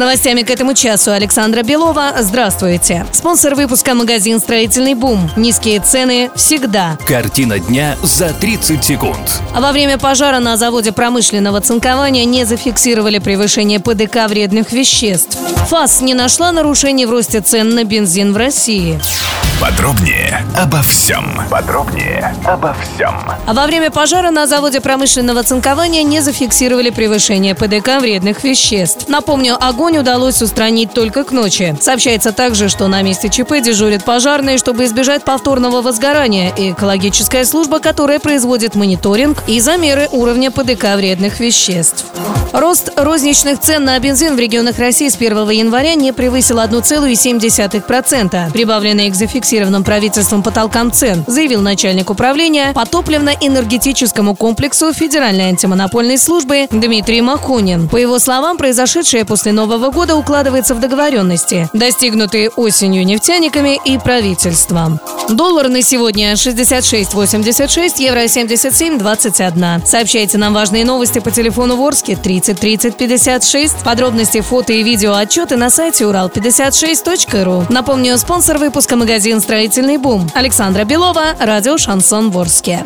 Новостями к этому часу Александра Белова. Здравствуйте. Спонсор выпуска магазин «Строительный бум». Низкие цены всегда. Картина дня за 30 секунд. Во время пожара на заводе промышленного цинкования не зафиксировали превышение ПДК вредных веществ. ФАС не нашла нарушений в росте цен на бензин в России. Подробнее обо всем. Подробнее обо всем. А во время пожара на заводе промышленного цинкования не зафиксировали превышение ПДК вредных веществ. Напомню, огонь удалось устранить только к ночи. Сообщается также, что на месте ЧП дежурят пожарные, чтобы избежать повторного возгорания, и экологическая служба, которая производит мониторинг и замеры уровня ПДК вредных веществ. Рост розничных цен на бензин в регионах России с 1 января не превысил 1,7%, прибавленные к зафиксированным правительством потолкам цен, заявил начальник управления по топливно-энергетическому комплексу Федеральной антимонопольной службы Дмитрий Махунин. По его словам, произошедшее после Нового года укладывается в договоренности, достигнутые осенью нефтяниками и правительством. Доллар на сегодня 66.86, евро 77.21. Сообщайте нам важные новости по телефону Ворске 30 30 56. Подробности, фото и видео отчеты на сайте урал56.ру. Напомню, спонсор выпуска магазин «Строительный бум». Александра Белова, радио «Шансон Ворске».